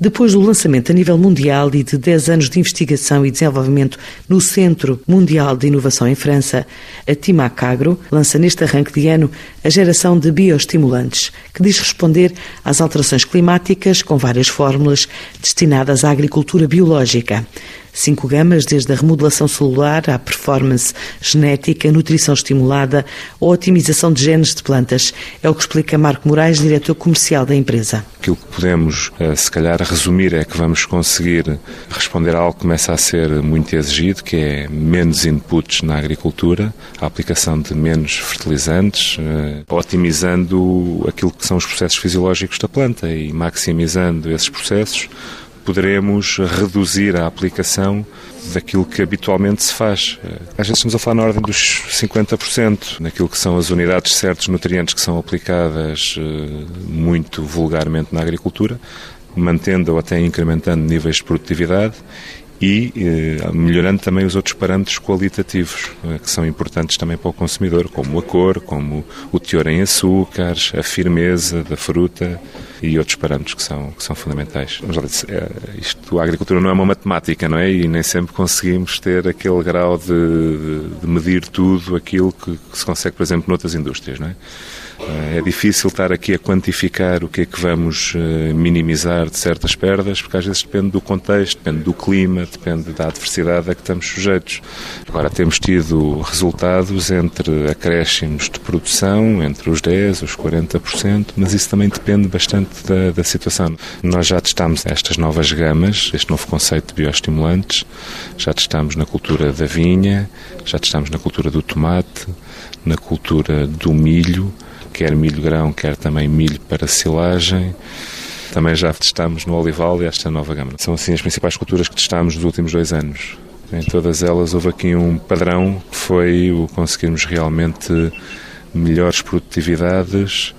Depois do lançamento a nível mundial e de 10 anos de investigação e desenvolvimento no Centro Mundial de Inovação em França, a Timac Agro lança neste arranque de ano a geração de bioestimulantes, que diz responder às alterações climáticas com várias fórmulas destinadas à agricultura biológica. Cinco gamas, desde a remodelação celular à performance genética, nutrição estimulada ou otimização de genes de plantas. É o que explica Marco Moraes, diretor comercial da empresa. Aquilo que podemos, eh, se calhar, resumir é que vamos conseguir responder a algo que começa a ser muito exigido, que é menos inputs na agricultura, a aplicação de menos fertilizantes, eh, otimizando aquilo que são os processos fisiológicos da planta e maximizando esses processos poderemos reduzir a aplicação daquilo que habitualmente se faz. Às vezes estamos a falar na ordem dos 50%, naquilo que são as unidades de certos nutrientes que são aplicadas eh, muito vulgarmente na agricultura, mantendo ou até incrementando níveis de produtividade e eh, melhorando também os outros parâmetros qualitativos eh, que são importantes também para o consumidor, como a cor, como o teor em açúcares, a firmeza da fruta e outros parâmetros que são, que são fundamentais. Mas, é, isto, a agricultura não é uma matemática, não é? E nem sempre conseguimos ter aquele grau de, de medir tudo aquilo que, que se consegue, por exemplo, noutras indústrias, não é? É difícil estar aqui a quantificar o que é que vamos eh, minimizar de certas perdas, porque às vezes depende do contexto, depende do clima, depende da adversidade a que estamos sujeitos. Agora, temos tido resultados entre acréscimos de produção, entre os 10% os 40%, mas isso também depende bastante da, da situação. Nós já testamos estas novas gamas, este novo conceito de bioestimulantes, já testamos na cultura da vinha, já testamos na cultura do tomate, na cultura do milho, quer milho grão, quer também milho para silagem. Também já testamos no olival e esta nova gama. São assim as principais culturas que testamos nos últimos dois anos. Em todas elas houve aqui um padrão que foi o conseguirmos realmente melhores produtividades,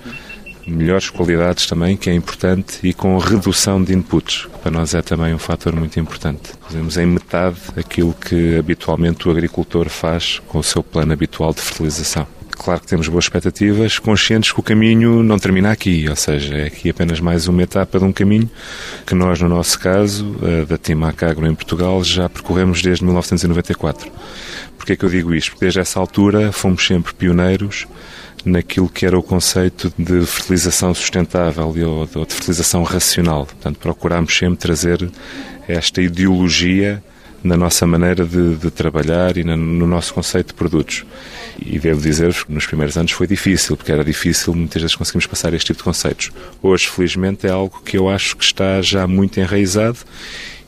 melhores qualidades também, que é importante, e com redução de inputs, que para nós é também um fator muito importante. Fazemos em metade aquilo que habitualmente o agricultor faz com o seu plano habitual de fertilização. Claro que temos boas expectativas, conscientes que o caminho não termina aqui, ou seja, é aqui apenas mais uma etapa de um caminho que nós, no nosso caso, da Timac Agro em Portugal, já percorremos desde 1994. Porquê é que eu digo isto? Porque desde essa altura fomos sempre pioneiros naquilo que era o conceito de fertilização sustentável ou de fertilização racional. Portanto, procurámos sempre trazer esta ideologia na nossa maneira de, de trabalhar e na, no nosso conceito de produtos. E devo dizer-vos que nos primeiros anos foi difícil, porque era difícil muitas vezes conseguimos passar este tipo de conceitos. Hoje, felizmente, é algo que eu acho que está já muito enraizado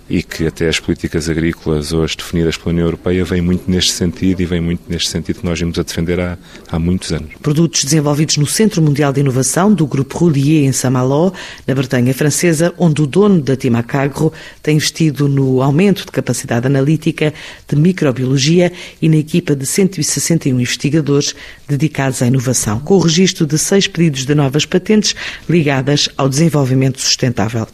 e que até as políticas agrícolas hoje definidas pela União Europeia vêm muito neste sentido e vem muito neste sentido que nós vimos a defender há, há muitos anos. Produtos desenvolvidos no Centro Mundial de Inovação do Grupo Roulier em Saint-Malo, na Bretanha Francesa, onde o dono da Timacagro tem investido no aumento de capacidade analítica de microbiologia e na equipa de 161 investigadores dedicados à inovação, com o registro de seis pedidos de novas patentes ligadas ao desenvolvimento sustentável.